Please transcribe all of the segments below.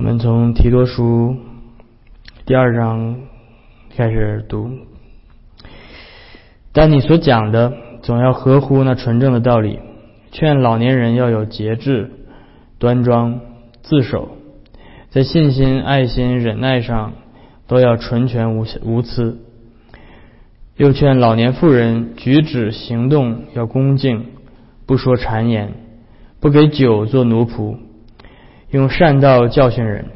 我们从提多书第二章开始读。但你所讲的，总要合乎那纯正的道理，劝老年人要有节制、端庄、自守，在信心、爱心、忍耐上都要纯全无无疵。又劝老年妇人举止行动要恭敬，不说谗言，不给酒做奴仆，用善道教训人，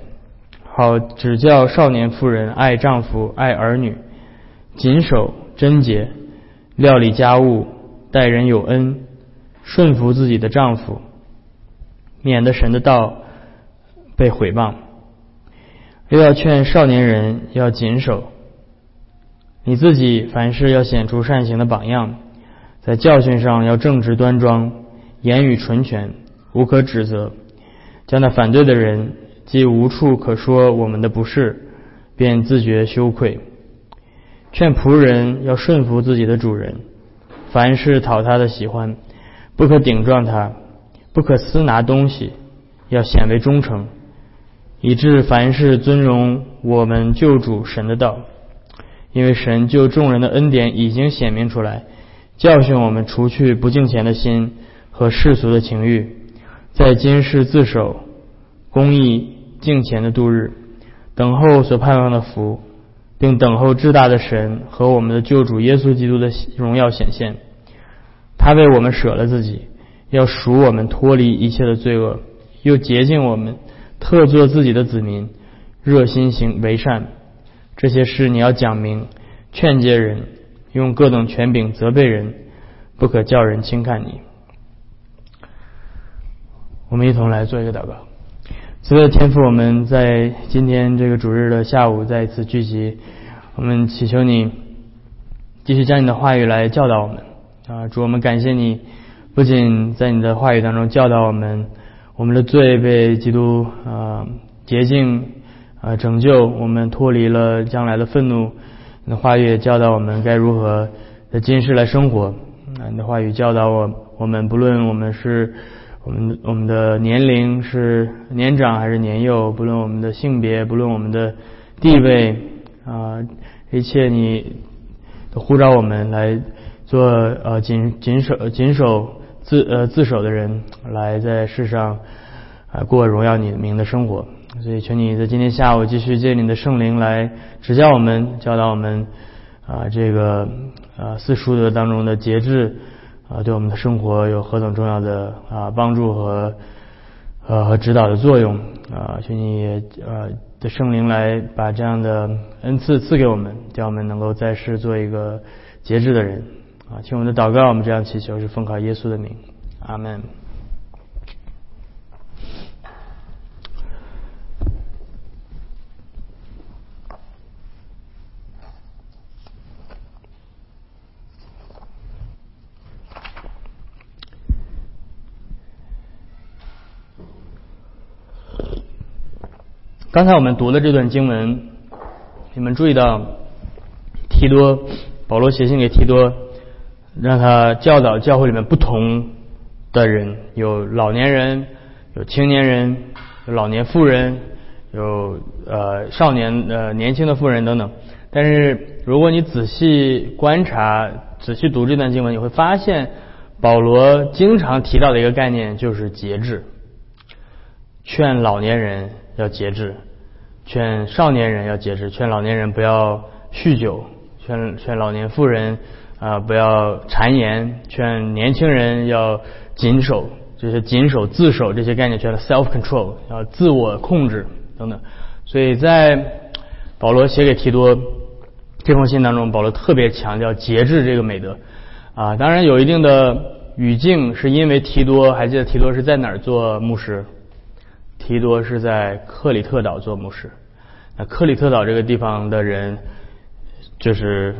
好指教少年妇人爱丈夫、爱儿女，谨守贞洁。料理家务，待人有恩，顺服自己的丈夫，免得神的道被毁谤。又要劝少年人要谨守，你自己凡事要显出善行的榜样，在教训上要正直端庄，言语纯全，无可指责，将那反对的人既无处可说我们的不是，便自觉羞愧。劝仆人要顺服自己的主人，凡事讨他的喜欢，不可顶撞他，不可私拿东西，要显为忠诚，以致凡事尊荣我们救主神的道。因为神救众人的恩典已经显明出来，教训我们除去不敬虔的心和世俗的情欲，在今世自守，公义敬虔的度日，等候所盼望的福。并等候至大的神和我们的救主耶稣基督的荣耀显现。他为我们舍了自己，要赎我们脱离一切的罪恶，又洁净我们，特作自己的子民，热心行为善。这些事你要讲明，劝诫人，用各等权柄责备人，不可叫人轻看你。我们一同来做一个祷告。所有的天赋，我们在今天这个主日的下午再一次聚集，我们祈求你继续将你的话语来教导我们啊！主，我们感谢你，不仅在你的话语当中教导我们，我们的罪被基督啊洁净啊拯救，我们脱离了将来的愤怒。你的话语也教导我们该如何在今世来生活啊！你的话语教导我，我们不论我们是。我们我们的年龄是年长还是年幼，不论我们的性别，不论我们的地位啊，一切你都呼召我们来做呃谨谨守谨守自呃自守的人，来在世上啊过荣耀你名的生活。所以求你在今天下午继续借你的圣灵来指教我们，教导我们啊这个啊四书的当中的节制。啊，对我们的生活有何等重要的啊帮助和呃和指导的作用啊！请你呃的圣灵来把这样的恩赐赐给我们，叫我们能够在世做一个节制的人啊！请我们的祷告，我们这样祈求是奉靠耶稣的名，阿门。刚才我们读的这段经文，你们注意到提多保罗写信给提多，让他教导教会里面不同的人，有老年人，有青年人，有老年妇人，有呃少年呃年轻的妇人等等。但是如果你仔细观察、仔细读这段经文，你会发现保罗经常提到的一个概念就是节制，劝老年人。要节制，劝少年人要节制，劝老年人不要酗酒，劝劝老年妇人啊不要谗言，劝年轻人要谨守，就是谨守自守这些概念，叫 self control，要自我控制等等。所以在保罗写给提多这封信当中，保罗特别强调节制这个美德啊。当然有一定的语境，是因为提多还记得提多是在哪儿做牧师？提多是在克里特岛做牧师。那克里特岛这个地方的人，就是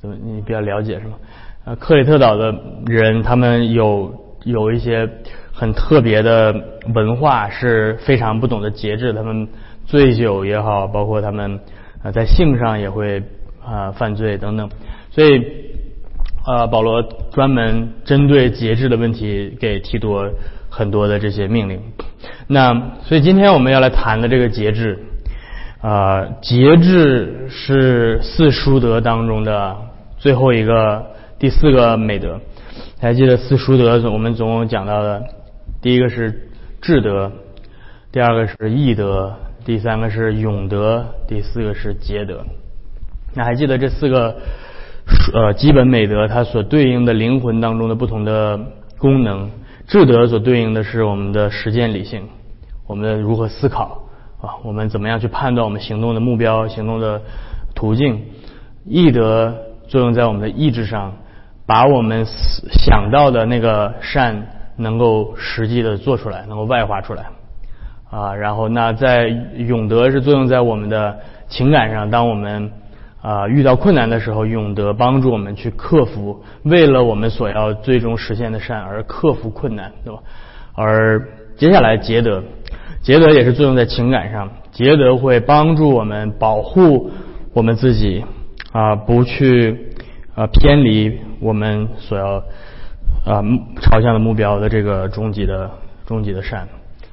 怎么你比较了解是吗？啊，克里特岛的人他们有有一些很特别的文化，是非常不懂得节制。他们醉酒也好，包括他们啊在性上也会啊犯罪等等。所以啊，保罗专门针对节制的问题给提多。很多的这些命令。那所以今天我们要来谈的这个节制，啊，节制是四书德当中的最后一个第四个美德。还记得四书德我们总共讲到的，第一个是智德，第二个是义德，第三个是勇德，第四个是节德。那还记得这四个呃基本美德它所对应的灵魂当中的不同的功能？智德所对应的是我们的实践理性，我们如何思考啊，我们怎么样去判断我们行动的目标、行动的途径？义德作用在我们的意志上。把我们想到的那个善能够实际的做出来，能够外化出来啊。然后那在永德是作用在我们的情感上，当我们啊遇到困难的时候，永德帮助我们去克服，为了我们所要最终实现的善而克服困难，对吧？而接下来节德，节德也是作用在情感上，节德会帮助我们保护我们自己啊，不去。啊，偏离我们所要啊朝向的目标的这个终极的终极的善，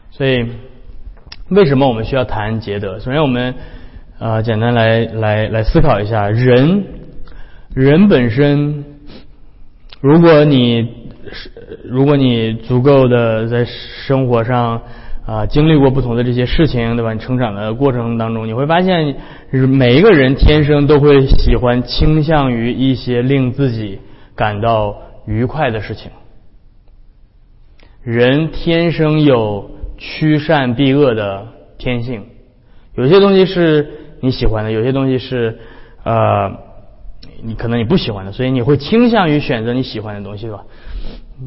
所以为什么我们需要谈节德？首先，我们啊简单来来来思考一下，人人本身，如果你是如果你足够的在生活上。啊，经历过不同的这些事情，对吧？你成长的过程当中，你会发现，每一个人天生都会喜欢倾向于一些令自己感到愉快的事情。人天生有趋善避恶的天性，有些东西是你喜欢的，有些东西是呃，你可能你不喜欢的，所以你会倾向于选择你喜欢的东西，对吧？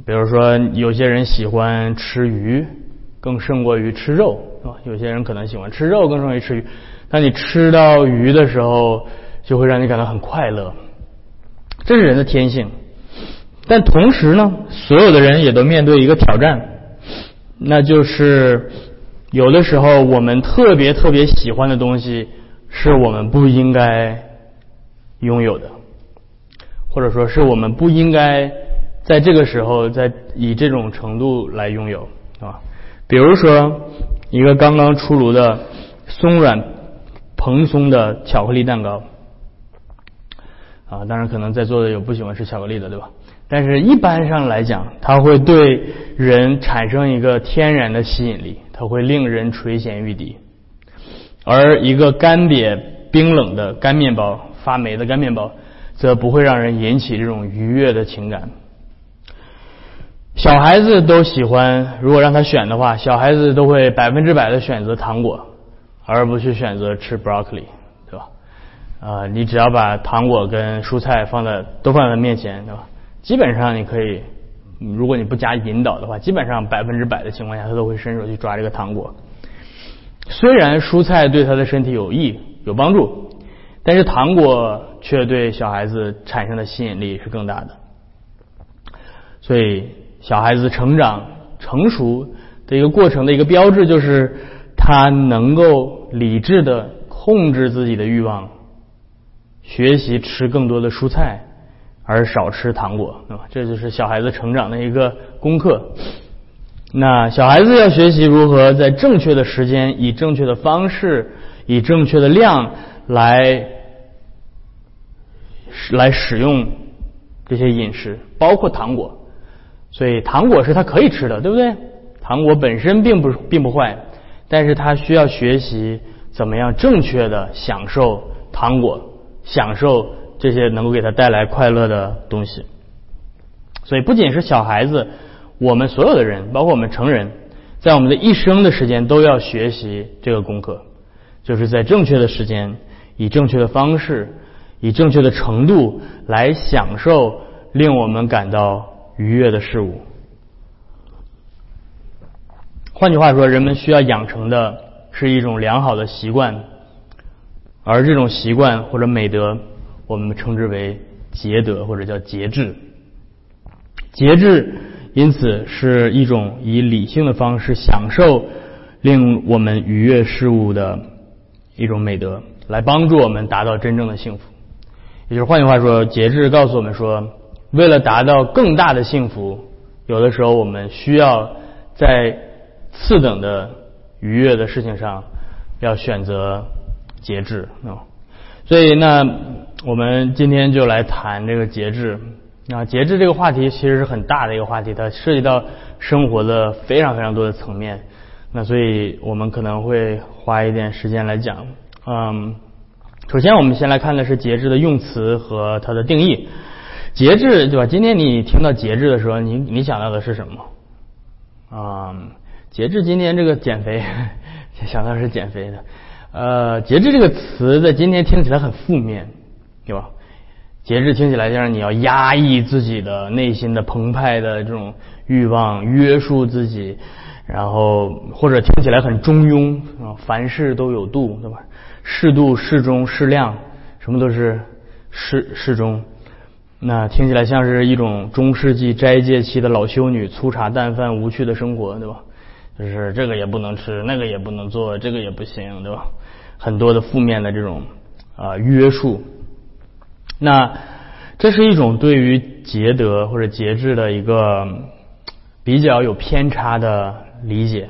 比如说，有些人喜欢吃鱼。更胜过于吃肉，是吧？有些人可能喜欢吃肉，更胜于吃鱼。当你吃到鱼的时候，就会让你感到很快乐，这是人的天性。但同时呢，所有的人也都面对一个挑战，那就是有的时候我们特别特别喜欢的东西，是我们不应该拥有的，或者说是我们不应该在这个时候在以这种程度来拥有，啊？比如说，一个刚刚出炉的松软蓬松的巧克力蛋糕，啊，当然可能在座的有不喜欢吃巧克力的，对吧？但是一般上来讲，它会对人产生一个天然的吸引力，它会令人垂涎欲滴。而一个干瘪冰冷的干面包、发霉的干面包，则不会让人引起这种愉悦的情感。小孩子都喜欢，如果让他选的话，小孩子都会百分之百的选择糖果，而不去选择吃 broccoli，对吧？啊，你只要把糖果跟蔬菜放在都放在面前，对吧？基本上你可以，如果你不加引导的话，基本上百分之百的情况下，他都会伸手去抓这个糖果。虽然蔬菜对他的身体有益有帮助，但是糖果却对小孩子产生的吸引力是更大的，所以。小孩子成长成熟的一个过程的一个标志，就是他能够理智的控制自己的欲望，学习吃更多的蔬菜，而少吃糖果，对吧？这就是小孩子成长的一个功课。那小孩子要学习如何在正确的时间、以正确的方式、以正确的量来来使用这些饮食，包括糖果。所以糖果是他可以吃的，对不对？糖果本身并不并不坏，但是他需要学习怎么样正确的享受糖果，享受这些能够给他带来快乐的东西。所以不仅是小孩子，我们所有的人，包括我们成人，在我们的一生的时间都要学习这个功课，就是在正确的时间，以正确的方式，以正确的程度来享受令我们感到。愉悦的事物。换句话说，人们需要养成的是一种良好的习惯，而这种习惯或者美德，我们称之为节德或者叫节制。节制，因此是一种以理性的方式享受令我们愉悦事物的一种美德，来帮助我们达到真正的幸福。也就是换句话说，节制告诉我们说。为了达到更大的幸福，有的时候我们需要在次等的愉悦的事情上要选择节制啊。所以那我们今天就来谈这个节制啊。节制这个话题其实是很大的一个话题，它涉及到生活的非常非常多的层面。那所以我们可能会花一点时间来讲。嗯，首先我们先来看的是节制的用词和它的定义。节制对吧？今天你听到节制的时候，你你想到的是什么？啊，节制今天这个减肥，想到是减肥的。呃，节制这个词在今天听起来很负面，对吧？节制听起来像是你要压抑自己的内心的澎湃的这种欲望，约束自己，然后或者听起来很中庸啊，凡事都有度，对吧？适度、适中、适量，什么都是适适中。那听起来像是一种中世纪斋戒期的老修女粗茶淡饭、无趣的生活，对吧？就是这个也不能吃，那个也不能做，这个也不行，对吧？很多的负面的这种啊约束，那这是一种对于节德或者节制的一个比较有偏差的理解。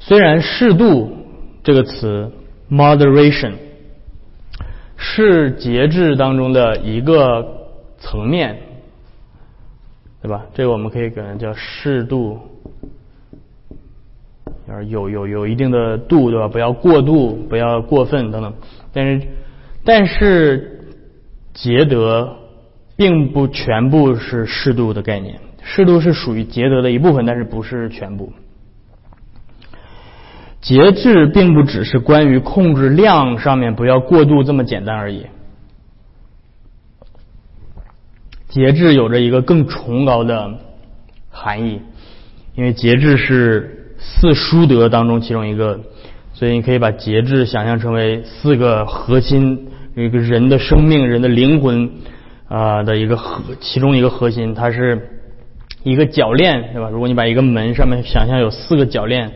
虽然适度这个词 moderation 是节制当中的一个层面，对吧？这个我们可以可能叫适度。有有有一定的度，对吧？不要过度，不要过分等等。但是，但是节德并不全部是适度的概念，适度是属于节德的一部分，但是不是全部。节制并不只是关于控制量上面不要过度这么简单而已。节制有着一个更崇高的含义，因为节制是。四书德当中其中一个，所以你可以把节制想象成为四个核心，一个人的生命、人的灵魂啊的一个核，其中一个核心，它是一个铰链，对吧？如果你把一个门上面想象有四个铰链，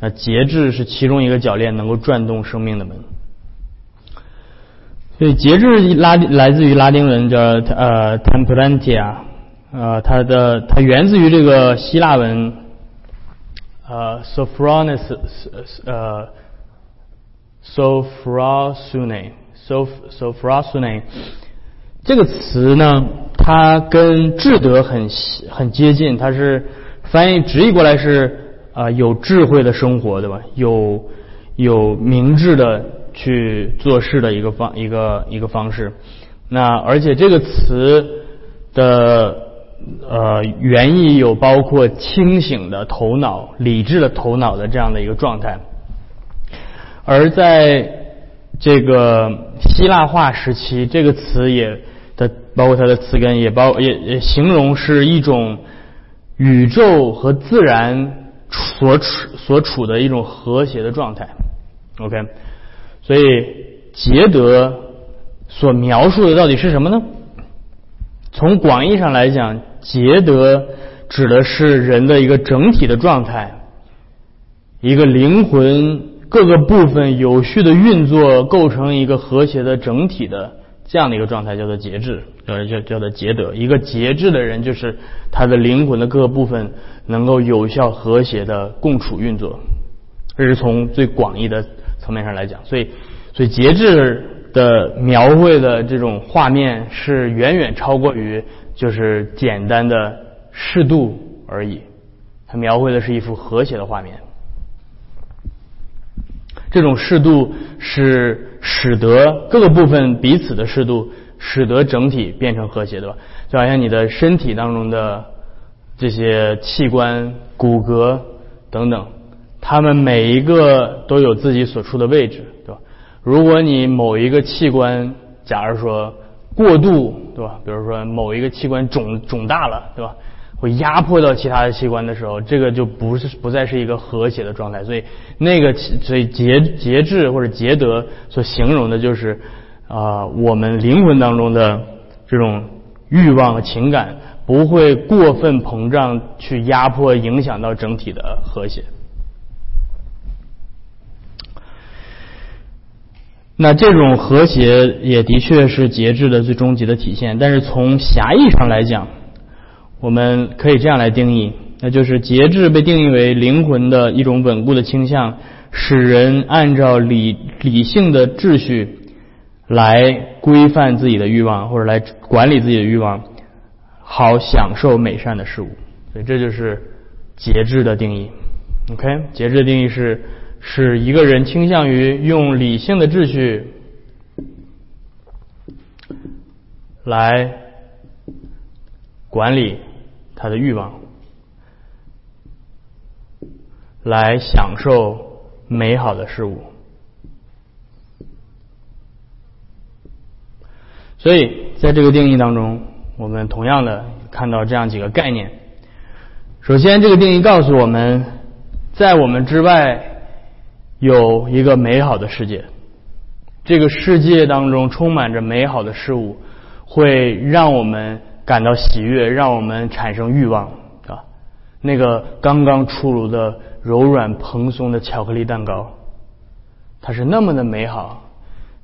那节制是其中一个铰链，能够转动生命的门。所以节制拉来自于拉丁文叫呃 temperantia，呃，它的它源自于这个希腊文。呃，sophronis，呃 s o p h r o s u n e，sophrosune，soph，sophrosune，这个词呢，它跟智德很很接近，它是翻译直译过来是啊有智慧的生活，对吧？有有明智的去做事的一个方一个一个方式。那而且这个词的。呃，原意有包括清醒的头脑、理智的头脑的这样的一个状态，而在这个希腊化时期，这个词也的包括它的词根也包也也形容是一种宇宙和自然所处所处的一种和谐的状态。OK，所以杰德所描述的到底是什么呢？从广义上来讲，节德指的是人的一个整体的状态，一个灵魂各个部分有序的运作，构成一个和谐的整体的这样的一个状态，叫做节制，叫叫叫做节德。一个节制的人，就是他的灵魂的各个部分能够有效和谐的共处运作。这是从最广义的层面上来讲，所以所以节制。的描绘的这种画面是远远超过于就是简单的适度而已，它描绘的是一幅和谐的画面。这种适度是使得各个部分彼此的适度，使得整体变成和谐，对吧？就好像你的身体当中的这些器官、骨骼等等，它们每一个都有自己所处的位置，对吧？如果你某一个器官，假如说过度，对吧？比如说某一个器官肿肿大了，对吧？会压迫到其他的器官的时候，这个就不是不再是一个和谐的状态。所以那个所以节节制或者节德所形容的就是啊，我们灵魂当中的这种欲望和情感不会过分膨胀，去压迫影响到整体的和谐。那这种和谐也的确是节制的最终极的体现，但是从狭义上来讲，我们可以这样来定义：那就是节制被定义为灵魂的一种稳固的倾向，使人按照理理性的秩序来规范自己的欲望，或者来管理自己的欲望，好享受美善的事物。所以这就是节制的定义。OK，节制的定义是使一个人倾向于用理性的秩序来管理他的欲望，来享受美好的事物。所以在这个定义当中，我们同样的看到这样几个概念。首先，这个定义告诉我们，在我们之外有一个美好的世界。这个世界当中充满着美好的事物，会让我们感到喜悦，让我们产生欲望啊。那个刚刚出炉的柔软蓬松的巧克力蛋糕，它是那么的美好。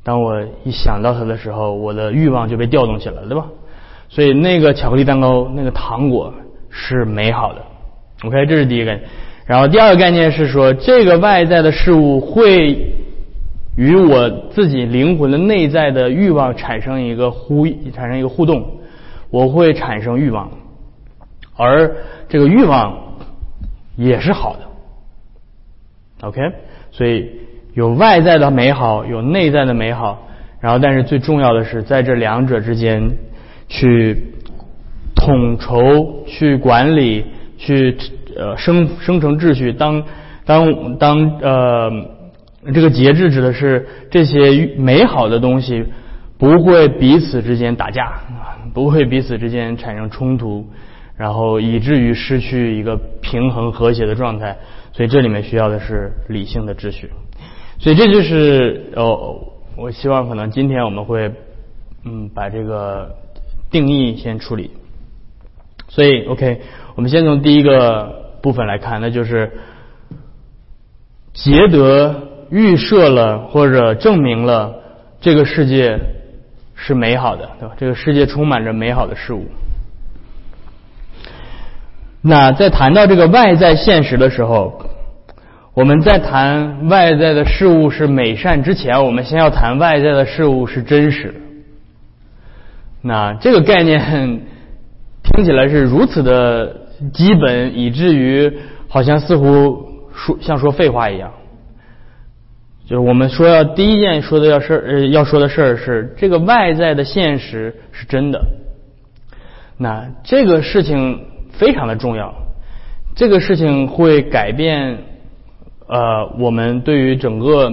当我一想到它的时候，我的欲望就被调动起来了，对吧？所以那个巧克力蛋糕，那个糖果是美好的。OK，这是第一个。然后第二个概念是说，这个外在的事物会与我自己灵魂的内在的欲望产生一个呼，产生一个互动，我会产生欲望，而这个欲望也是好的。OK，所以有外在的美好，有内在的美好，然后但是最重要的是在这两者之间去统筹、去管理、去呃生生成秩序。当当当呃。这个节制指的是这些美好的东西不会彼此之间打架，不会彼此之间产生冲突，然后以至于失去一个平衡和谐的状态。所以这里面需要的是理性的秩序。所以这就是哦，我希望可能今天我们会嗯把这个定义先处理。所以 OK，我们先从第一个部分来看，那就是节德。预设了或者证明了这个世界是美好的，对吧？这个世界充满着美好的事物。那在谈到这个外在现实的时候，我们在谈外在的事物是美善之前，我们先要谈外在的事物是真实。那这个概念听起来是如此的基本，以至于好像似乎说像说废话一样。就是我们说要第一件说的要事儿呃要说的事儿是这个外在的现实是真的，那这个事情非常的重要，这个事情会改变呃我们对于整个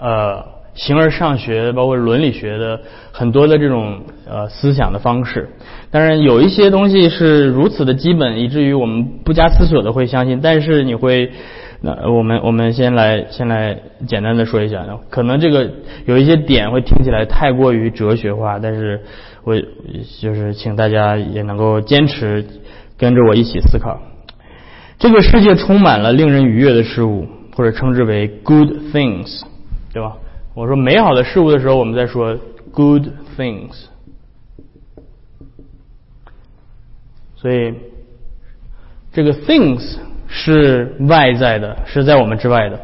呃形而上学包括伦理学的很多的这种呃思想的方式，当然有一些东西是如此的基本，以至于我们不加思索的会相信，但是你会。那我们我们先来先来简单的说一下，可能这个有一些点会听起来太过于哲学化，但是我就是请大家也能够坚持跟着我一起思考。这个世界充满了令人愉悦的事物，或者称之为 good things，对吧？我说美好的事物的时候，我们在说 good things，所以这个 things。是外在的，是在我们之外的。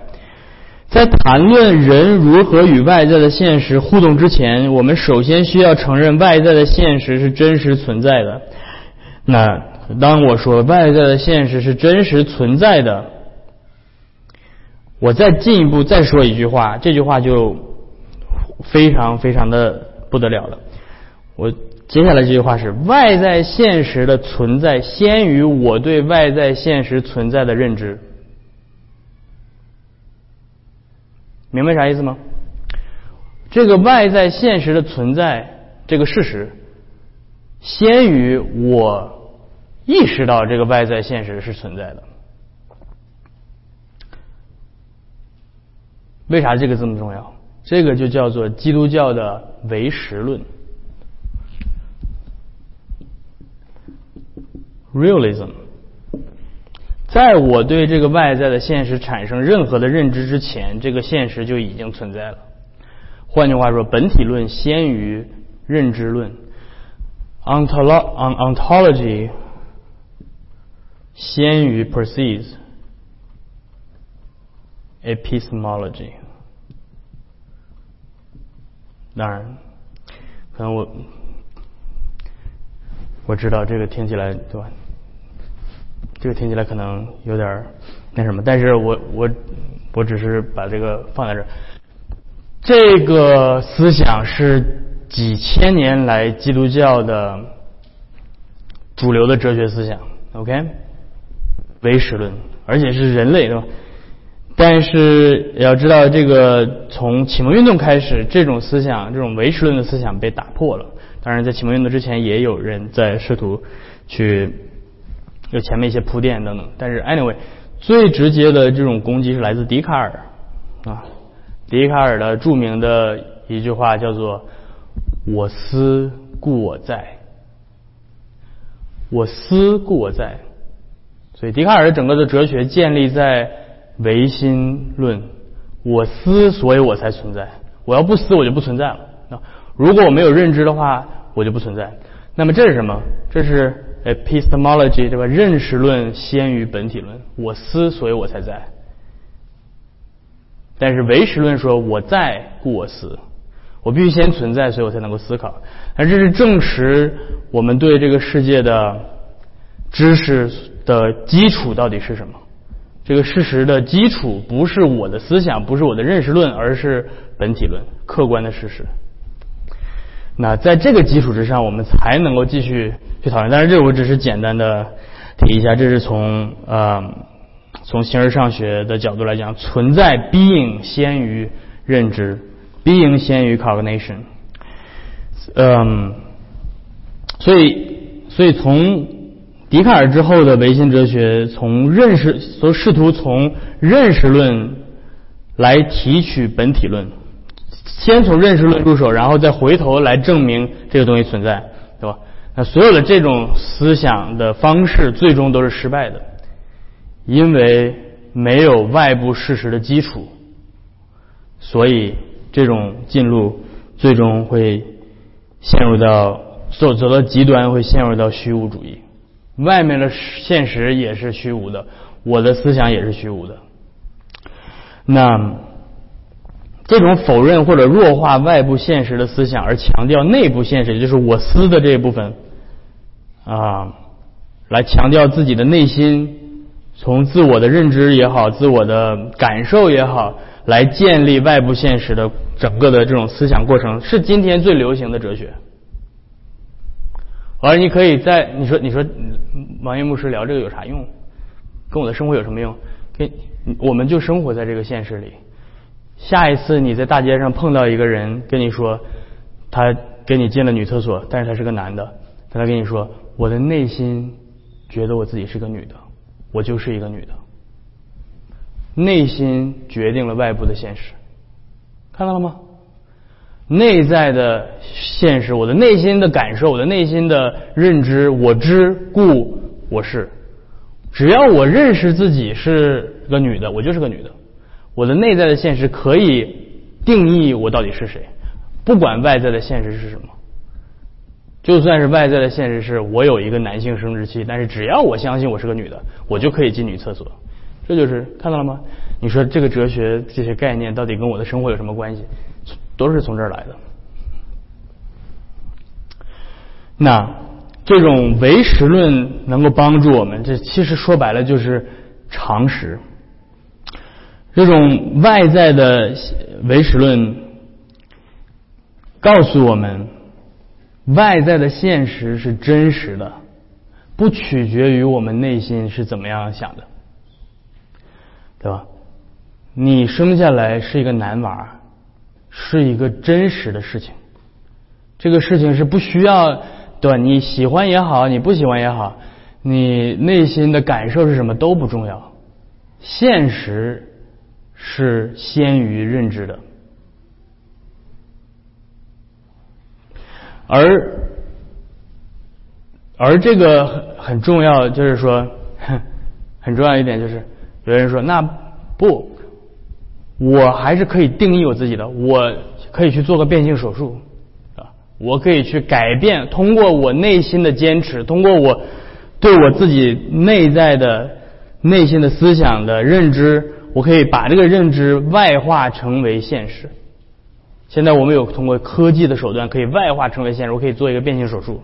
在谈论人如何与外在的现实互动之前，我们首先需要承认外在的现实是真实存在的。那当我说外在的现实是真实存在的，我再进一步再说一句话，这句话就非常非常的不得了了。我。接下来这句话是：外在现实的存在先于我对外在现实存在的认知。明白啥意思吗？这个外在现实的存在这个事实，先于我意识到这个外在现实是存在的。为啥这个这么重要？这个就叫做基督教的唯实论。Realism，在我对这个外在的现实产生任何的认知之前，这个现实就已经存在了。换句话说，本体论先于认知论，ontology 先于 precedes epistemology。当然，可能我我知道这个听起来对吧？这个听起来可能有点那什么，但是我我我只是把这个放在这儿。这个思想是几千年来基督教的主流的哲学思想，OK？唯识论，而且是人类，对吧？但是要知道，这个从启蒙运动开始，这种思想，这种唯识论的思想被打破了。当然，在启蒙运动之前，也有人在试图去有前面一些铺垫等等。但是，anyway，最直接的这种攻击是来自笛卡尔啊。笛卡尔的著名的一句话叫做“我思故我在”，我思故我在。所以，笛卡尔整个的哲学建立在唯心论，我思，所以我才存在。我要不思，我就不存在了。那如果我没有认知的话，我就不存在。那么这是什么？这是 epistemology 对吧？认识论先于本体论。我思，所以我才在。但是唯识论说我在，故我思。我必须先存在，所以我才能够思考。而这是证实我们对这个世界的知识的基础到底是什么？这个事实的基础不是我的思想，不是我的认识论，而是本体论，客观的事实。那在这个基础之上，我们才能够继续去讨论。但是这我只是简单的提一下，这是从呃从形而上学的角度来讲，存在 being 先于认知，being 先于 cognition。嗯，所以所以从笛卡尔之后的唯心哲学，从认识，所试图从认识论来提取本体论。先从认识论入手，然后再回头来证明这个东西存在，对吧？那所有的这种思想的方式，最终都是失败的，因为没有外部事实的基础，所以这种进路最终会陷入到走走到极端，会陷入到虚无主义。外面的现实也是虚无的，我的思想也是虚无的。那。这种否认或者弱化外部现实的思想，而强调内部现实，也就是我思的这一部分啊，来强调自己的内心，从自我的认知也好，自我的感受也好，来建立外部现实的整个的这种思想过程，是今天最流行的哲学。而你可以在你说你说王一牧师聊这个有啥用？跟我的生活有什么用？跟我们就生活在这个现实里。下一次你在大街上碰到一个人跟你说，他跟你进了女厕所，但是他是个男的，他来跟你说，我的内心觉得我自己是个女的，我就是一个女的，内心决定了外部的现实，看到了吗？内在的现实，我的内心的感受，我的内心的认知，我知故我是，只要我认识自己是个女的，我就是个女的。我的内在的现实可以定义我到底是谁，不管外在的现实是什么。就算是外在的现实是我有一个男性生殖器，但是只要我相信我是个女的，我就可以进女厕所。这就是看到了吗？你说这个哲学这些概念到底跟我的生活有什么关系？都是从这儿来的。那这种唯识论能够帮助我们，这其实说白了就是常识。这种外在的唯识论告诉我们，外在的现实是真实的，不取决于我们内心是怎么样想的，对吧？你生下来是一个男娃，是一个真实的事情，这个事情是不需要对？你喜欢也好，你不喜欢也好，你内心的感受是什么都不重要，现实。是先于认知的，而而这个很重要，就是说 很重要一点就是，有人说那不，我还是可以定义我自己的，我可以去做个变性手术啊，我可以去改变，通过我内心的坚持，通过我对我自己内在的内心的思想的认知，我可以把这个认知外化成为现实。现在我们有通过科技的手段可以外化成为现实，我可以做一个变性手术，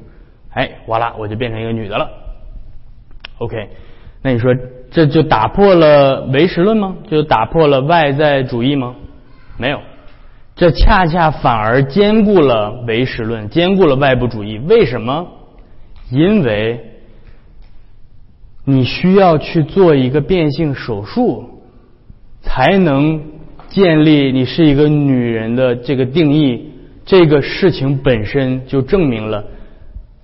哎，哇啦，我就变成一个女的了。OK，那你说这就打破了唯实论吗？就打破了外在主义吗？没有，这恰恰反而兼顾了唯实论，兼顾了外部主义。为什么？因为你需要去做一个变性手术，才能建立你是一个女人的这个定义。这个事情本身就证明了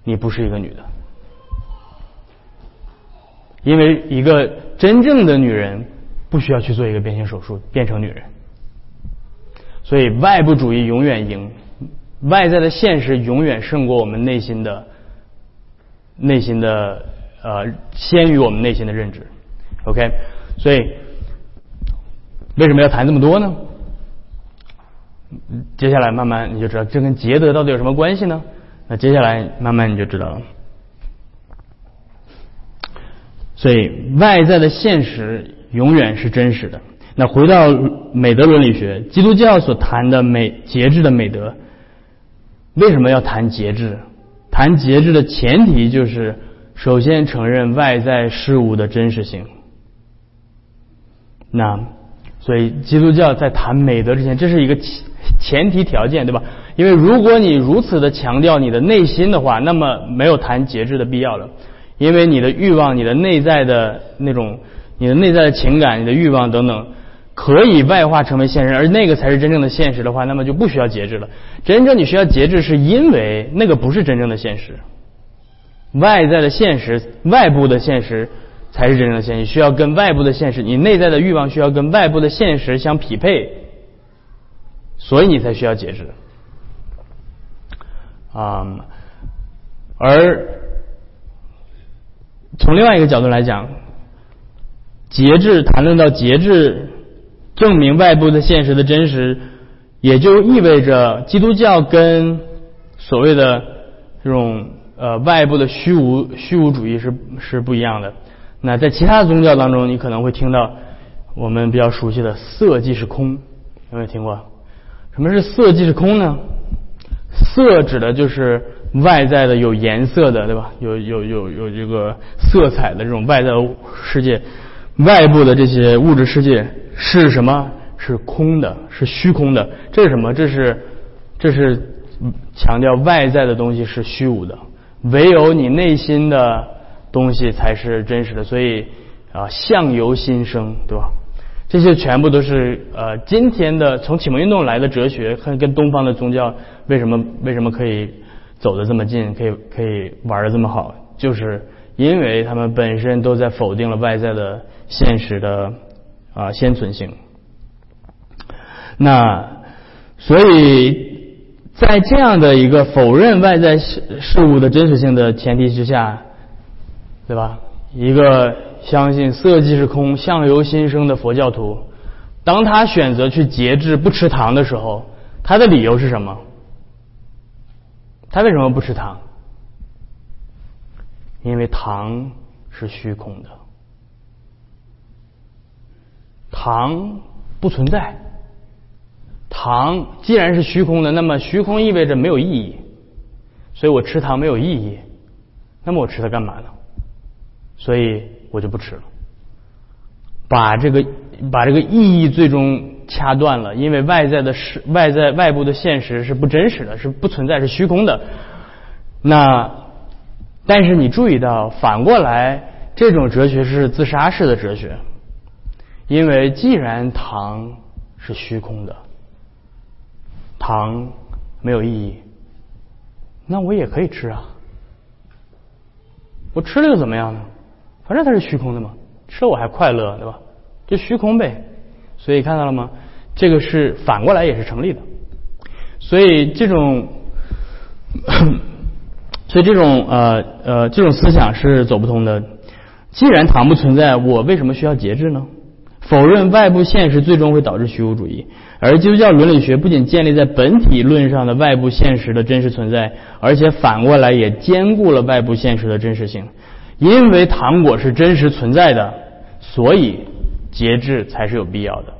你不是一个女的。因为一个真正的女人不需要去做一个变性手术变成女人，所以外部主义永远赢，外在的现实永远胜过我们内心的内心的呃先于我们内心的认知。OK，所以为什么要谈这么多呢？接下来慢慢你就知道这跟杰德到底有什么关系呢？那接下来慢慢你就知道了。所以外在的现实永远是真实的。那回到美德伦理学，基督教所谈的美节制的美德，为什么要谈节制？谈节制的前提就是，首先承认外在事物的真实性。那所以基督教在谈美德之前，这是一个前前提条件，对吧？因为如果你如此的强调你的内心的话，那么没有谈节制的必要了。因为你的欲望、你的内在的那种、你的内在的情感、你的欲望等等，可以外化成为现实，而那个才是真正的现实的话，那么就不需要节制了。真正你需要节制，是因为那个不是真正的现实，外在的现实、外部的现实才是真正的现实。需要跟外部的现实，你内在的欲望需要跟外部的现实相匹配，所以你才需要节制。啊，而。从另外一个角度来讲，节制谈论到节制，证明外部的现实的真实，也就意味着基督教跟所谓的这种呃外部的虚无虚无主义是是不一样的。那在其他宗教当中，你可能会听到我们比较熟悉的色即是空，有没有听过？什么是色即是空呢？色指的就是外在的有颜色的，对吧？有有有有这个色彩的这种外在世界，外部的这些物质世界是什么？是空的，是虚空的。这是什么？这是这是强调外在的东西是虚无的，唯有你内心的东西才是真实的。所以啊，相由心生，对吧？这些全部都是呃，今天的从启蒙运动来的哲学，跟跟东方的宗教为什么为什么可以走得这么近，可以可以玩的这么好，就是因为他们本身都在否定了外在的现实的啊先存性。那所以在这样的一个否认外在事事物的真实性的前提之下，对吧？一个。相信色即是空，相由心生的佛教徒，当他选择去节制不吃糖的时候，他的理由是什么？他为什么不吃糖？因为糖是虚空的，糖不存在。糖既然是虚空的，那么虚空意味着没有意义，所以我吃糖没有意义。那么我吃它干嘛呢？所以。我就不吃了，把这个把这个意义最终掐断了，因为外在的是外在外部的现实是不真实的，是不存在，是虚空的。那但是你注意到，反过来这种哲学是自杀式的哲学，因为既然糖是虚空的，糖没有意义，那我也可以吃啊，我吃了又怎么样呢？反正它是虚空的嘛，吃了我还快乐，对吧？就虚空呗。所以看到了吗？这个是反过来也是成立的。所以这种，所以这种呃呃这种思想是走不通的。既然糖不存在，我为什么需要节制呢？否认外部现实最终会导致虚无主义。而基督教伦理学不仅建立在本体论上的外部现实的真实存在，而且反过来也兼顾了外部现实的真实性。因为糖果是真实存在的，所以节制才是有必要的。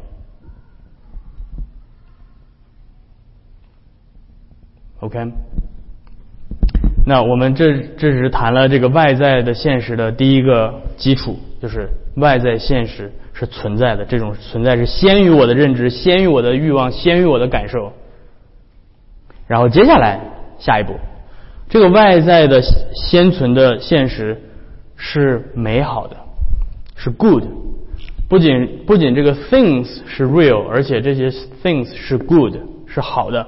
OK，那我们这这只是谈了这个外在的现实的第一个基础，就是外在现实是存在的，这种存在是先于我的认知，先于我的欲望，先于我的感受。然后接下来下一步，这个外在的先存的现实是美好的，是 good，不仅不仅这个 things 是 real，而且这些 things 是 good，是好的。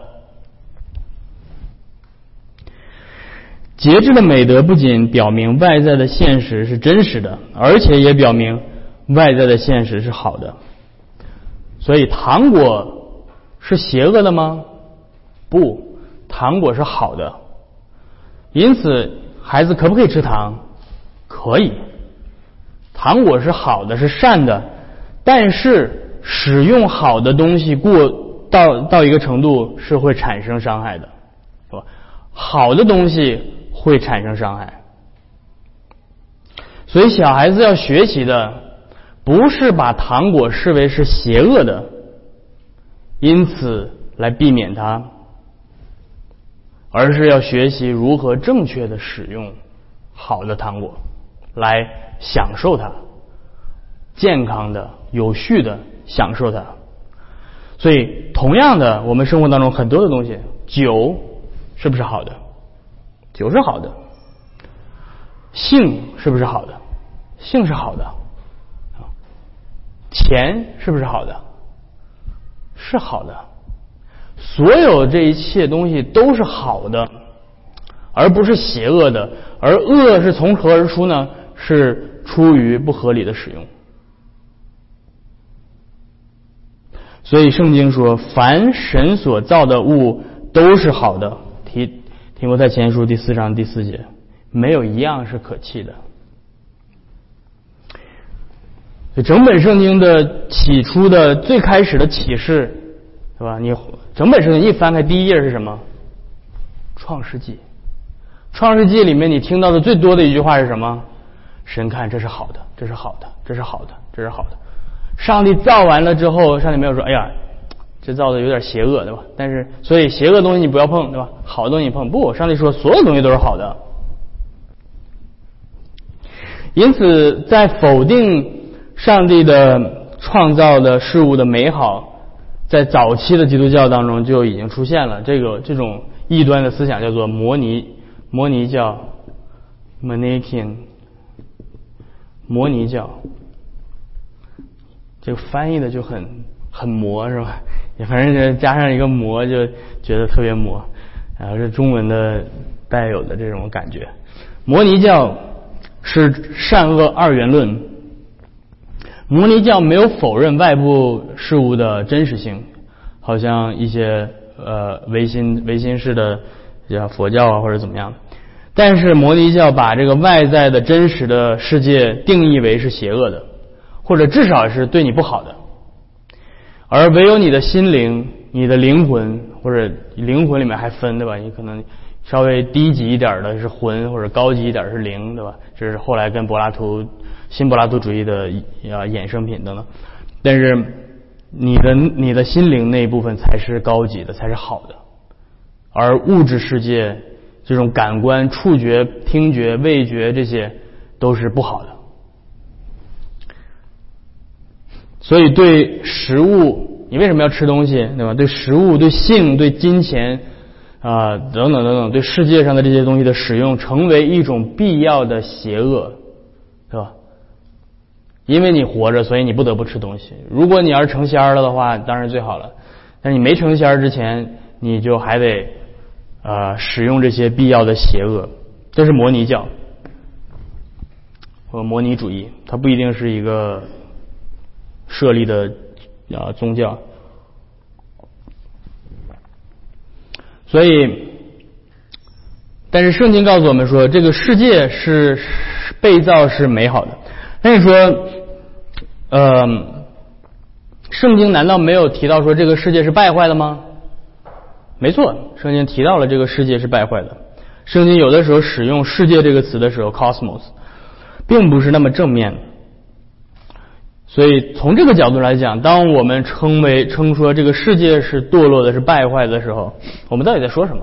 节制的美德不仅表明外在的现实是真实的，而且也表明外在的现实是好的。所以，糖果是邪恶的吗？不，糖果是好的。因此，孩子可不可以吃糖？可以。糖果是好的，是善的。但是，使用好的东西过到到一个程度是会产生伤害的，是吧？好的东西。会产生伤害，所以小孩子要学习的不是把糖果视为是邪恶的，因此来避免它，而是要学习如何正确的使用好的糖果，来享受它，健康的、有序的享受它。所以，同样的，我们生活当中很多的东西，酒是不是好的？酒是好的，性是不是好的？性是好的，钱是不是好的？是好的，所有这一切东西都是好的，而不是邪恶的。而恶是从何而出呢？是出于不合理的使用。所以圣经说：“凡神所造的物都是好的。”提。提摩太前书第四章第四节，没有一样是可弃的。整本圣经的起初的最开始的启示，是吧？你整本圣经一翻开，第一页是什么？创世纪。创世纪里面你听到的最多的一句话是什么？神看这是好的，这是好的，这是好的，这是好的。上帝造完了之后，上帝没有说：“哎呀。”这造的有点邪恶，对吧？但是，所以邪恶东西你不要碰，对吧？好的东西碰不。上帝说，所有东西都是好的。因此，在否定上帝的创造的事物的美好，在早期的基督教当中就已经出现了这个这种异端的思想，叫做摩尼摩尼教 （Manichean。摩尼教，这个翻译的就很很魔，是吧？反正加上一个“魔”，就觉得特别魔，然后是中文的带有的这种感觉。摩尼教是善恶二元论，摩尼教没有否认外部事物的真实性，好像一些呃唯心唯心式的像佛教啊或者怎么样的。但是摩尼教把这个外在的真实的世界定义为是邪恶的，或者至少是对你不好的。而唯有你的心灵、你的灵魂，或者灵魂里面还分对吧？你可能稍微低级一点的是魂，或者高级一点是灵，对吧？这是后来跟柏拉图、新柏拉图主义的啊衍生品等等。但是你的你的心灵那一部分才是高级的，才是好的。而物质世界这种感官、触觉、听觉、味觉这些都是不好的。所以，对食物，你为什么要吃东西，对吧？对食物、对性、对金钱啊等等等等，对世界上的这些东西的使用，成为一种必要的邪恶，是吧？因为你活着，所以你不得不吃东西。如果你要是成仙了的话，当然最好了。但你没成仙之前，你就还得啊使用这些必要的邪恶。这是摩尼教和摩尼主义，它不一定是一个。设立的啊宗教，所以，但是圣经告诉我们说，这个世界是被造是美好的。那你说，呃，圣经难道没有提到说这个世界是败坏的吗？没错，圣经提到了这个世界是败坏的。圣经有的时候使用“世界”这个词的时候，cosmos，并不是那么正面。所以从这个角度来讲，当我们称为称说这个世界是堕落的、是败坏的时候，我们到底在说什么？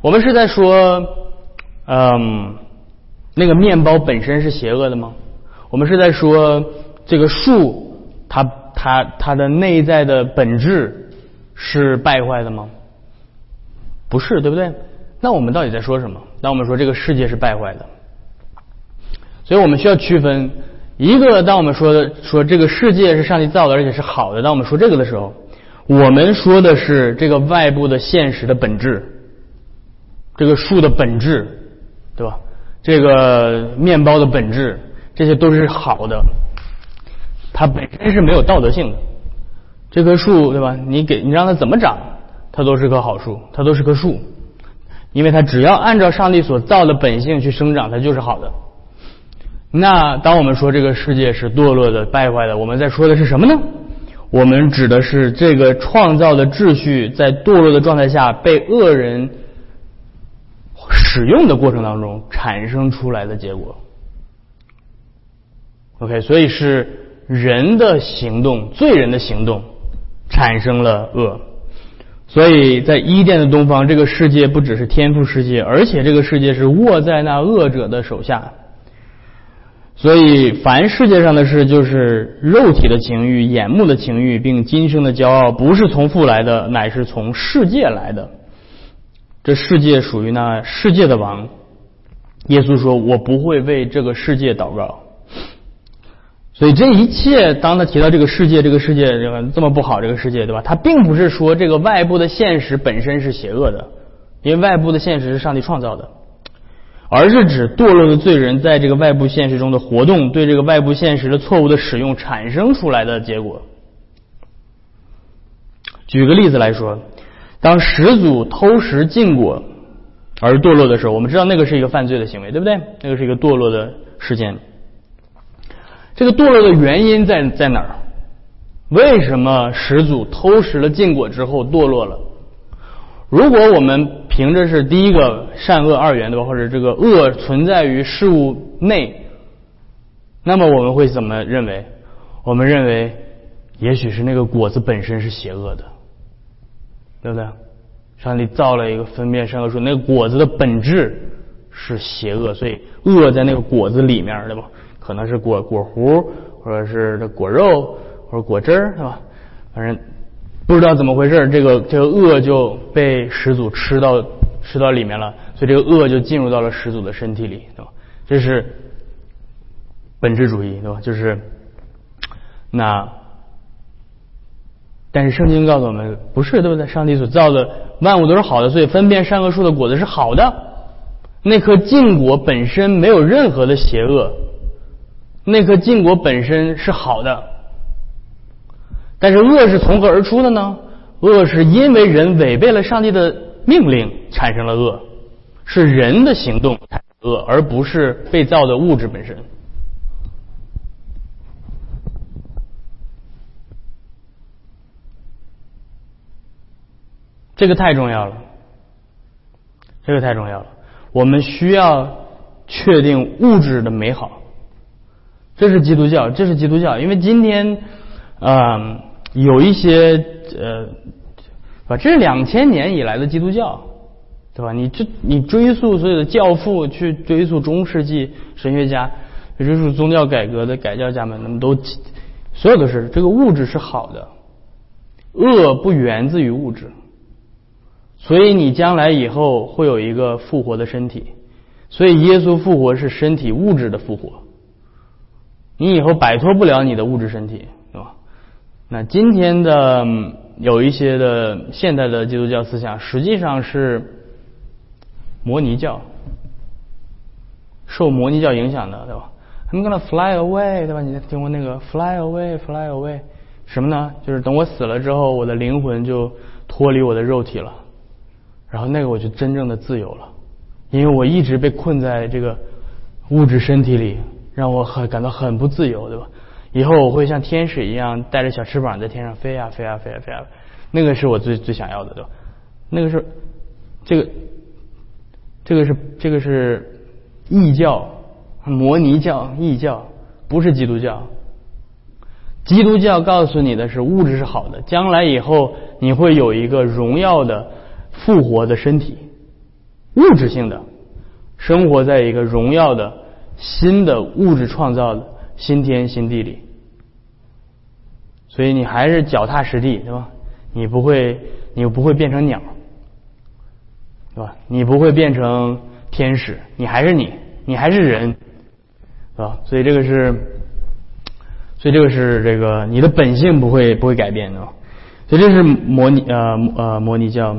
我们是在说，嗯，那个面包本身是邪恶的吗？我们是在说这个树，它它它的内在的本质是败坏的吗？不是，对不对？那我们到底在说什么？当我们说这个世界是败坏的，所以我们需要区分。一个，当我们说的说这个世界是上帝造的，而且是好的，当我们说这个的时候，我们说的是这个外部的现实的本质，这个树的本质，对吧？这个面包的本质，这些都是好的，它本身是没有道德性的。这棵树，对吧？你给你让它怎么长，它都是棵好树，它都是棵树，因为它只要按照上帝所造的本性去生长，它就是好的。那当我们说这个世界是堕落的、败坏的，我们在说的是什么呢？我们指的是这个创造的秩序在堕落的状态下被恶人使用的过程当中产生出来的结果。OK，所以是人的行动、罪人的行动产生了恶。所以在伊甸的东方，这个世界不只是天赋世界，而且这个世界是握在那恶者的手下。所以，凡世界上的事，就是肉体的情欲、眼目的情欲，并今生的骄傲，不是从父来的，乃是从世界来的。这世界属于那世界的王。耶稣说：“我不会为这个世界祷告。”所以，这一切，当他提到这个世界，这个世界这个这么不好，这个世界，对吧？他并不是说这个外部的现实本身是邪恶的，因为外部的现实是上帝创造的。而是指堕落的罪人在这个外部现实中的活动，对这个外部现实的错误的使用产生出来的结果。举个例子来说，当始祖偷食禁果而堕落的时候，我们知道那个是一个犯罪的行为，对不对？那个是一个堕落的事件。这个堕落的原因在在哪儿？为什么始祖偷食了禁果之后堕落了？如果我们凭着是第一个善恶二元对吧，或者这个恶存在于事物内，那么我们会怎么认为？我们认为，也许是那个果子本身是邪恶的，对不对？上帝造了一个分辨善恶树，那个果子的本质是邪恶，所以恶在那个果子里面，对吧？可能是果果核，或者是这果肉，或者果汁儿，对吧？反正。不知道怎么回事，这个这个恶就被始祖吃到吃到里面了，所以这个恶就进入到了始祖的身体里，对吧？这是本质主义，对吧？就是那，但是圣经告诉我们不是，对不对？上帝所造的万物都是好的，所以分辨善恶树的果子是好的。那颗禁果本身没有任何的邪恶，那颗禁果本身是好的。但是恶是从何而出的呢？恶是因为人违背了上帝的命令产生了恶，是人的行动产恶，而不是被造的物质本身。这个太重要了，这个太重要了。我们需要确定物质的美好，这是基督教，这是基督教，因为今天，嗯。有一些呃，吧，这是两千年以来的基督教，对吧？你这你追溯所有的教父，去追溯中世纪神学家，追溯宗教改革的改教家们，那么都所有的是这个物质是好的，恶不源自于物质，所以你将来以后会有一个复活的身体，所以耶稣复活是身体物质的复活，你以后摆脱不了你的物质身体。对吧那今天的有一些的现代的基督教思想，实际上是摩尼教，受摩尼教影响的，对吧？I'm gonna fly away，对吧？你听过那个 fly away，fly away，什么呢？就是等我死了之后，我的灵魂就脱离我的肉体了，然后那个我就真正的自由了，因为我一直被困在这个物质身体里，让我很感到很不自由，对吧？以后我会像天使一样带着小翅膀在天上飞啊飞啊飞啊飞啊，那个是我最最想要的，对吧？那个是这个这个是这个是异教摩尼教、异教，不是基督教。基督教告诉你的是物质是好的，将来以后你会有一个荣耀的复活的身体，物质性的，生活在一个荣耀的新的物质创造的新天新地里。所以你还是脚踏实地，对吧？你不会，你不会变成鸟，对吧？你不会变成天使，你还是你，你还是人，是吧？所以这个是，所以这个是这个你的本性不会不会改变的。所以这是模拟呃呃模拟教，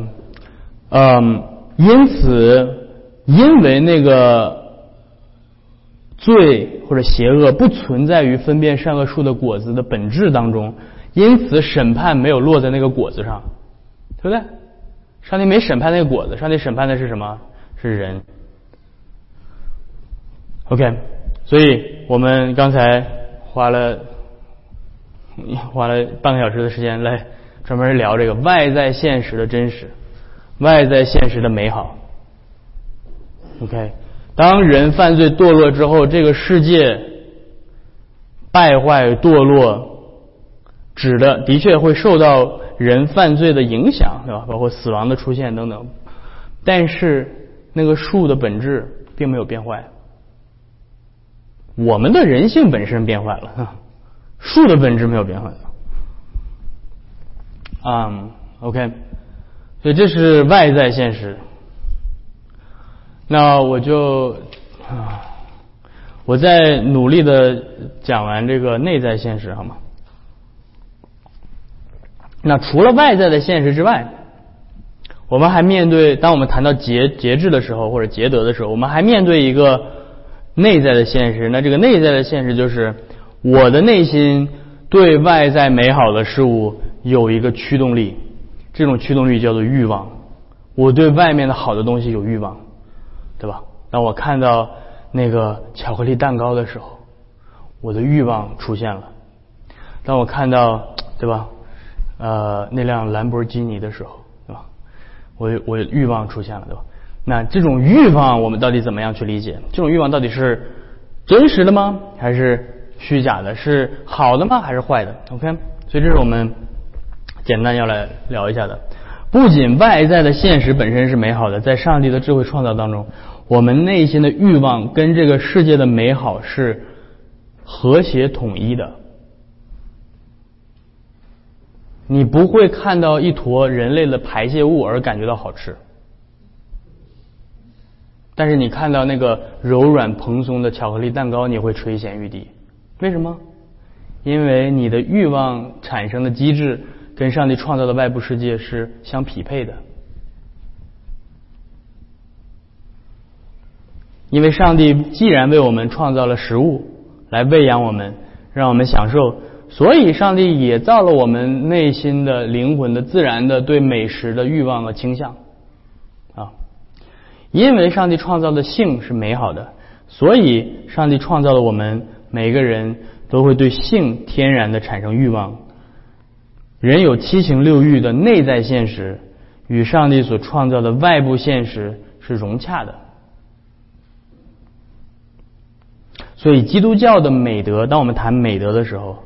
嗯，因此因为那个罪或者邪恶不存在于分辨善恶树的果子的本质当中。因此，审判没有落在那个果子上，对不对？上帝没审判那个果子，上帝审判的是什么？是人。OK，所以我们刚才花了花了半个小时的时间来专门聊这个外在现实的真实，外在现实的美好。OK，当人犯罪堕落之后，这个世界败坏堕落。指的的确会受到人犯罪的影响，对吧？包括死亡的出现等等。但是那个树的本质并没有变坏，我们的人性本身变坏了，树的本质没有变坏。嗯，OK，所以这是外在现实。那我就啊，我在努力的讲完这个内在现实，好吗？那除了外在的现实之外，我们还面对，当我们谈到节节制的时候，或者节德的时候，我们还面对一个内在的现实。那这个内在的现实就是，我的内心对外在美好的事物有一个驱动力，这种驱动力叫做欲望。我对外面的好的东西有欲望，对吧？当我看到那个巧克力蛋糕的时候，我的欲望出现了。当我看到，对吧？呃，那辆兰博基尼的时候，对吧？我我欲望出现了，对吧？那这种欲望，我们到底怎么样去理解？这种欲望到底是真实的吗？还是虚假的？是好的吗？还是坏的？OK，所以这是我们简单要来聊一下的。不仅外在的现实本身是美好的，在上帝的智慧创造当中，我们内心的欲望跟这个世界的美好是和谐统一的。你不会看到一坨人类的排泄物而感觉到好吃，但是你看到那个柔软蓬松的巧克力蛋糕，你会垂涎欲滴。为什么？因为你的欲望产生的机制跟上帝创造的外部世界是相匹配的。因为上帝既然为我们创造了食物来喂养我们，让我们享受。所以，上帝也造了我们内心的灵魂的自然的对美食的欲望和倾向啊。因为上帝创造的性是美好的，所以上帝创造了我们每个人都会对性天然的产生欲望。人有七情六欲的内在现实，与上帝所创造的外部现实是融洽的。所以，基督教的美德，当我们谈美德的时候，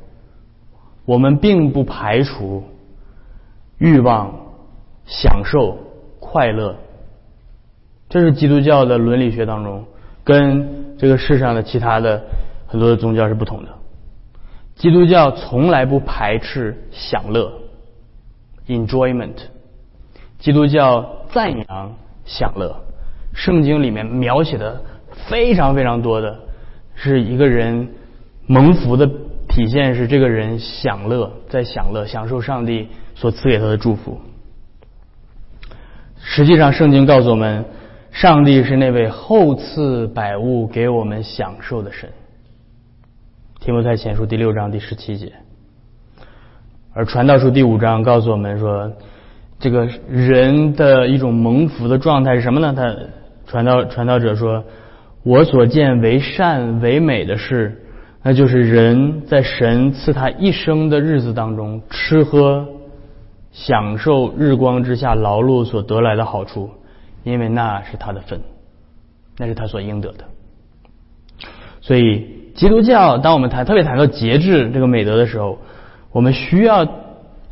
我们并不排除欲望、享受、快乐，这是基督教的伦理学当中跟这个世上的其他的很多的宗教是不同的。基督教从来不排斥享乐 （enjoyment），基督教赞扬享乐。圣经里面描写的非常非常多的是一个人蒙福的。体现是这个人享乐，在享乐，享受上帝所赐给他的祝福。实际上，圣经告诉我们，上帝是那位厚赐百物给我们享受的神。提摩太前书第六章第十七节，而传道书第五章告诉我们说，这个人的一种蒙福的状态是什么呢？他传道传道者说：“我所见为善为美的事。”那就是人在神赐他一生的日子当中，吃喝、享受日光之下劳碌所得来的好处，因为那是他的份，那是他所应得的。所以基督教，当我们谈特别谈到节制这个美德的时候，我们需要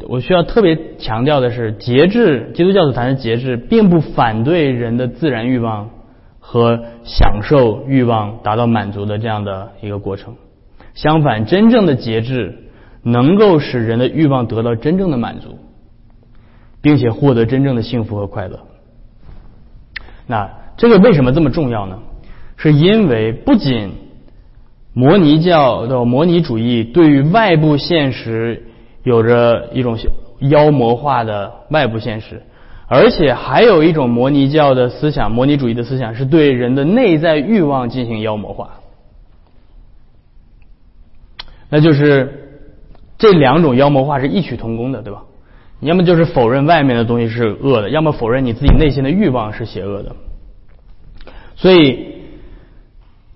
我需要特别强调的是，节制基督教所谈的节制，并不反对人的自然欲望和享受欲望达到满足的这样的一个过程。相反，真正的节制能够使人的欲望得到真正的满足，并且获得真正的幸福和快乐。那这个为什么这么重要呢？是因为不仅摩尼教的摩尼主义对于外部现实有着一种妖魔化的外部现实，而且还有一种摩尼教的思想，摩尼主义的思想是对人的内在欲望进行妖魔化。那就是这两种妖魔化是异曲同工的，对吧？你要么就是否认外面的东西是恶的，要么否认你自己内心的欲望是邪恶的。所以，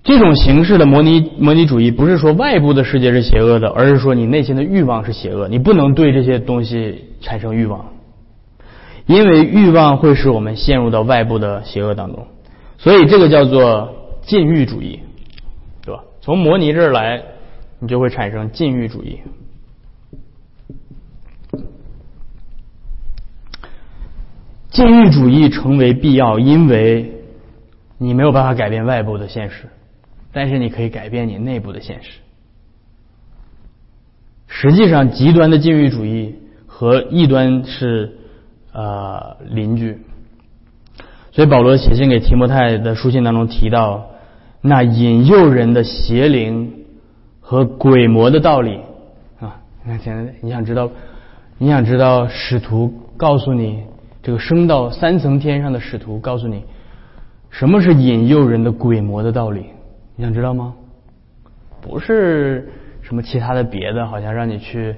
这种形式的模拟模拟主义不是说外部的世界是邪恶的，而是说你内心的欲望是邪恶。你不能对这些东西产生欲望，因为欲望会使我们陷入到外部的邪恶当中。所以这个叫做禁欲主义，对吧？从模拟这儿来。你就会产生禁欲主义。禁欲主义成为必要，因为你没有办法改变外部的现实，但是你可以改变你内部的现实。实际上，极端的禁欲主义和异端是呃邻居。所以保罗写信给提摩太的书信当中提到，那引诱人的邪灵。和鬼魔的道理啊，你看，现在你想知道，你想知道使徒告诉你这个升到三层天上的使徒告诉你什么是引诱人的鬼魔的道理？你想知道吗？不是什么其他的别的，好像让你去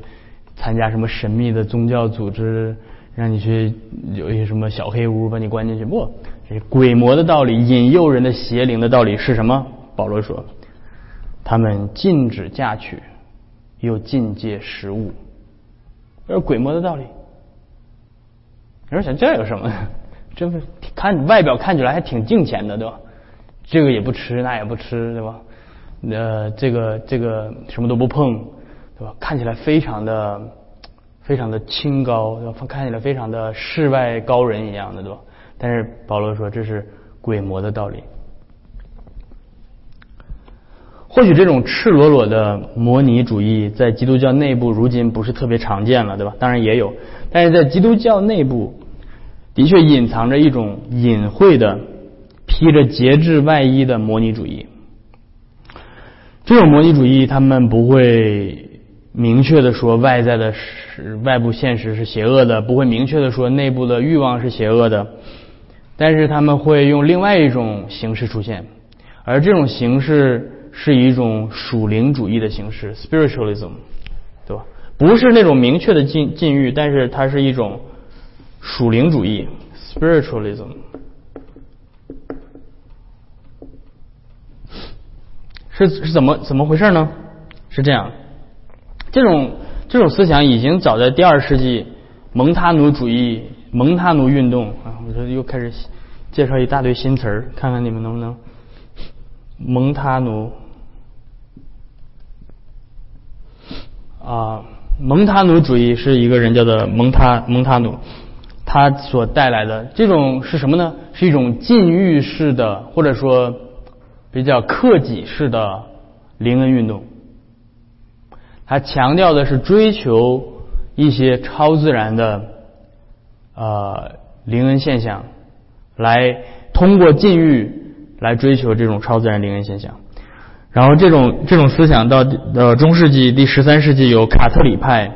参加什么神秘的宗教组织，让你去有一些什么小黑屋把你关进去。不，这鬼魔的道理，引诱人的邪灵的道理是什么？保罗说。他们禁止嫁娶，又禁戒食物，这是鬼魔的道理。有人想这有什么？这不看外表看起来还挺敬虔的，对吧？这个也不吃，那也不吃，对吧？呃，这个这个什么都不碰，对吧？看起来非常的非常的清高，看起来非常的世外高人一样的，对吧？但是保罗说这是鬼魔的道理。或许这种赤裸裸的模拟主义在基督教内部如今不是特别常见了，对吧？当然也有，但是在基督教内部的确隐藏着一种隐晦的、披着节制外衣的模拟主义。这种模拟主义，他们不会明确的说外在的是外部现实是邪恶的，不会明确的说内部的欲望是邪恶的，但是他们会用另外一种形式出现，而这种形式。是一种属灵主义的形式，spiritualism，对吧？不是那种明确的禁禁欲，但是它是一种属灵主义，spiritualism。是是怎么怎么回事呢？是这样，这种这种思想已经早在第二世纪蒙塔努主义、蒙塔努运动啊，我说又开始介绍一大堆新词儿，看看你们能不能蒙塔努。啊，蒙塔努主义是一个人叫做蒙塔蒙塔努，他所带来的这种是什么呢？是一种禁欲式的，或者说比较克己式的灵恩运动。他强调的是追求一些超自然的呃灵恩现象，来通过禁欲来追求这种超自然灵恩现象。然后这种这种思想到呃中世纪第十三世纪有卡特里派，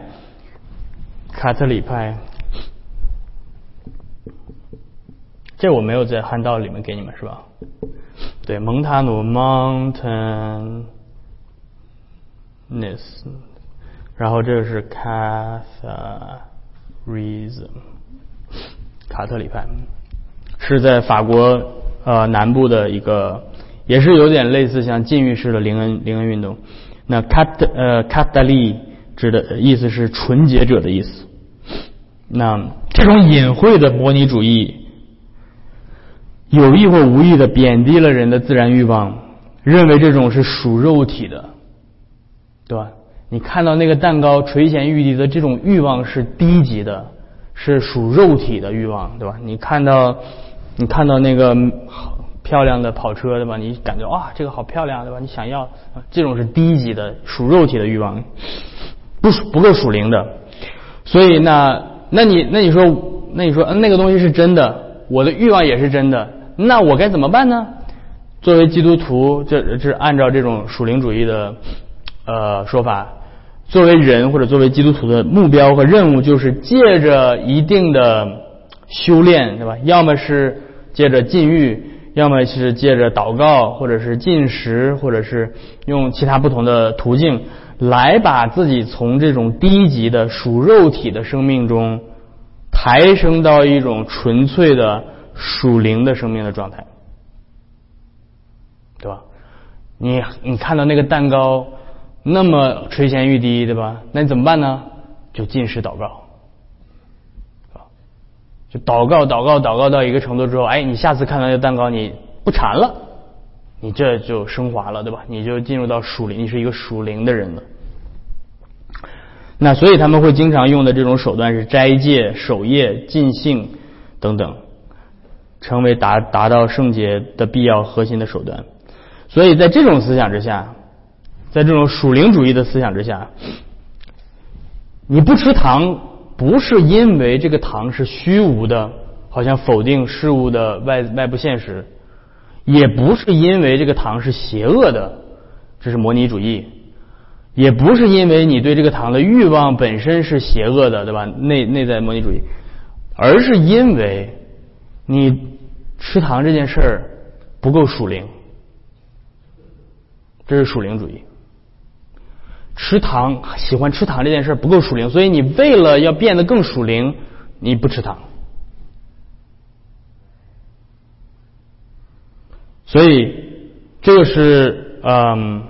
卡特里派，这我没有在汉道里面给你们是吧？对，蒙塔努 Mountain，然后这个是 Catharism，卡特里派是在法国呃南部的一个。也是有点类似像禁欲式的灵恩灵恩运动。那卡特呃卡达利指的意思是纯洁者的意思。那这种隐晦的模拟主义，有意或无意的贬低了人的自然欲望，认为这种是属肉体的，对吧？你看到那个蛋糕垂涎欲滴的这种欲望是低级的，是属肉体的欲望，对吧？你看到你看到那个漂亮的跑车，对吧？你感觉哇，这个好漂亮，对吧？你想要，这种是低级的属肉体的欲望，不属不够属灵的。所以那那你那你说那你说嗯那个东西是真的，我的欲望也是真的，那我该怎么办呢？作为基督徒，这这按照这种属灵主义的呃说法。作为人或者作为基督徒的目标和任务，就是借着一定的修炼，对吧？要么是借着禁欲，要么是借着祷告，或者是进食，或者是用其他不同的途径，来把自己从这种低级的属肉体的生命中抬升到一种纯粹的属灵的生命的状态，对吧？你你看到那个蛋糕。那么垂涎欲滴，对吧？那你怎么办呢？就进食祷告，就祷告祷告祷告到一个程度之后，哎，你下次看到那蛋糕你不馋了，你这就升华了，对吧？你就进入到属灵，你是一个属灵的人了。那所以他们会经常用的这种手段是斋戒、守夜、尽兴等等，成为达达到圣洁的必要核心的手段。所以在这种思想之下。在这种属灵主义的思想之下，你不吃糖，不是因为这个糖是虚无的，好像否定事物的外外部现实，也不是因为这个糖是邪恶的，这是模拟主义，也不是因为你对这个糖的欲望本身是邪恶的，对吧？内内在模拟主义，而是因为你吃糖这件事儿不够属灵，这是属灵主义。吃糖，喜欢吃糖这件事不够属灵，所以你为了要变得更属灵，你不吃糖。所以这个是嗯，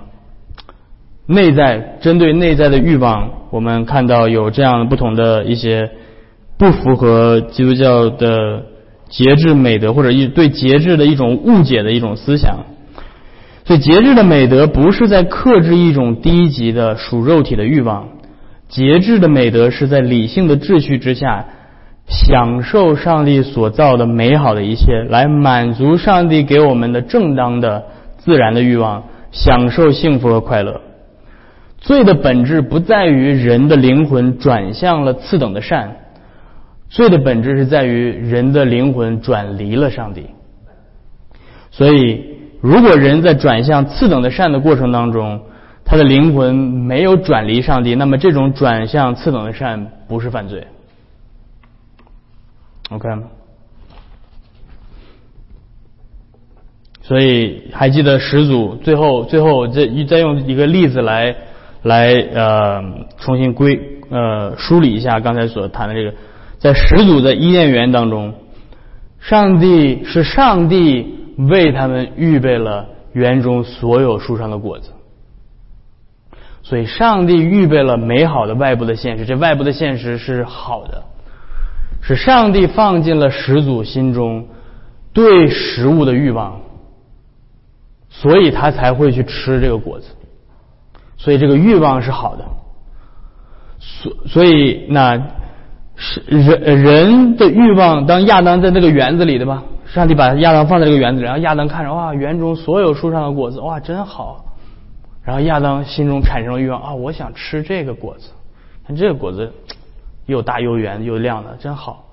内在针对内在的欲望，我们看到有这样不同的一些不符合基督教的节制美德，或者一对节制的一种误解的一种思想。所以节制的美德不是在克制一种低级的属肉体的欲望，节制的美德是在理性的秩序之下，享受上帝所造的美好的一切，来满足上帝给我们的正当的自然的欲望，享受幸福和快乐。罪的本质不在于人的灵魂转向了次等的善，罪的本质是在于人的灵魂转离了上帝。所以。如果人在转向次等的善的过程当中，他的灵魂没有转离上帝，那么这种转向次等的善不是犯罪。OK？所以还记得始祖最后最后再再用一个例子来来呃重新归呃梳理一下刚才所谈的这个，在始祖的伊甸园当中，上帝是上帝。为他们预备了园中所有树上的果子，所以上帝预备了美好的外部的现实。这外部的现实是好的，是上帝放进了始祖心中对食物的欲望，所以他才会去吃这个果子。所以这个欲望是好的，所所以那是人人的欲望。当亚当在那个园子里的吧。上帝把亚当放在这个园子里，然后亚当看着哇，园中所有树上的果子哇，真好。然后亚当心中产生了欲望啊，我想吃这个果子。看这个果子又大又圆又亮的，真好。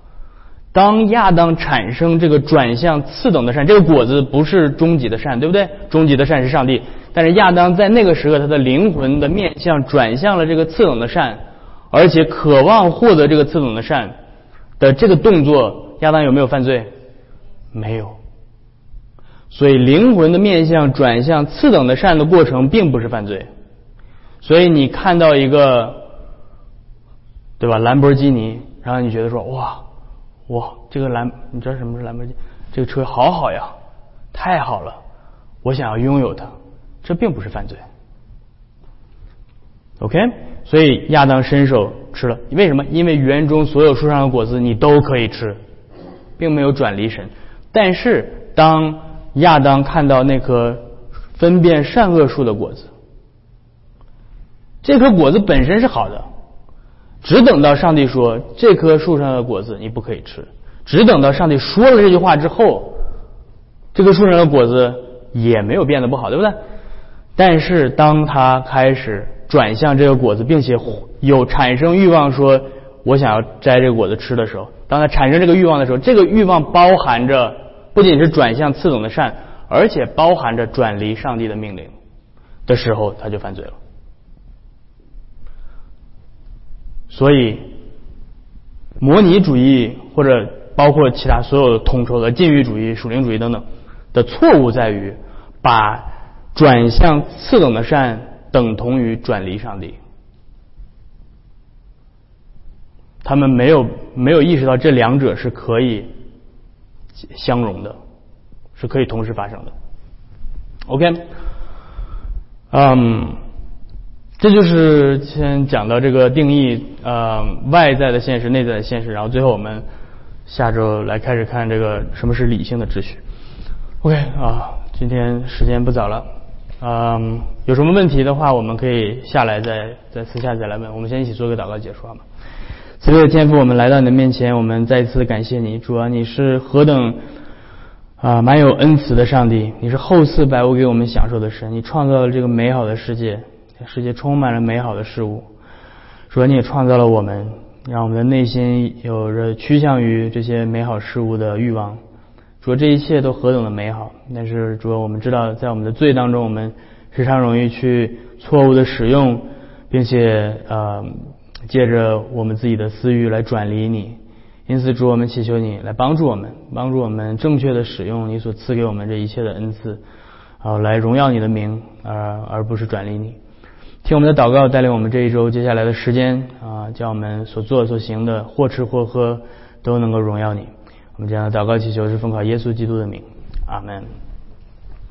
当亚当产生这个转向次等的善，这个果子不是终极的善，对不对？终极的善是上帝。但是亚当在那个时刻，他的灵魂的面向转向了这个次等的善，而且渴望获得这个次等的善的这个动作，亚当有没有犯罪？没有，所以灵魂的面向转向次等的善的过程并不是犯罪。所以你看到一个，对吧？兰博基尼，然后你觉得说哇哇，这个兰，你知道什么是兰博基尼？这个车好好呀，太好了，我想要拥有它，这并不是犯罪。OK，所以亚当伸手吃了，为什么？因为园中所有树上的果子你都可以吃，并没有转离神。但是，当亚当看到那棵分辨善恶树的果子。这颗果子本身是好的，只等到上帝说这棵树上的果子你不可以吃，只等到上帝说了这句话之后，这棵树上的果子也没有变得不好，对不对？但是当他开始转向这个果子，并且有产生欲望说我想要摘这果子吃的时候，当他产生这个欲望的时候，这个欲望包含着不仅是转向次等的善，而且包含着转离上帝的命令的时候，他就犯罪了。所以，模拟主义或者包括其他所有的统筹的禁欲主义、属灵主义等等的错误在于，把转向次等的善等同于转离上帝。他们没有没有意识到这两者是可以相容的，是可以同时发生的。OK，嗯。这就是先讲到这个定义，呃，外在的现实、内在的现实，然后最后我们下周来开始看这个什么是理性的秩序。OK 啊，今天时间不早了，嗯，有什么问题的话，我们可以下来再再私下再来问。我们先一起做个祷告结束好吗？慈悲的天父，我们来到你的面前，我们再一次感谢你，主啊，你是何等啊满有恩慈的上帝，你是厚赐百物给我们享受的神，你创造了这个美好的世界。世界充满了美好的事物，主啊你也创造了我们，让我们的内心有着趋向于这些美好事物的欲望。主啊这一切都何等的美好！但是主啊我们知道，在我们的罪当中，我们时常容易去错误的使用，并且呃借着我们自己的私欲来转离你。因此，主我们祈求你来帮助我们，帮助我们正确的使用你所赐给我们这一切的恩赐，好来荣耀你的名，而而不是转离你。听我们的祷告，带领我们这一周接下来的时间啊，叫我们所做所行的或吃或喝都能够荣耀你。我们这样的祷告祈求是奉靠耶稣基督的名，阿门。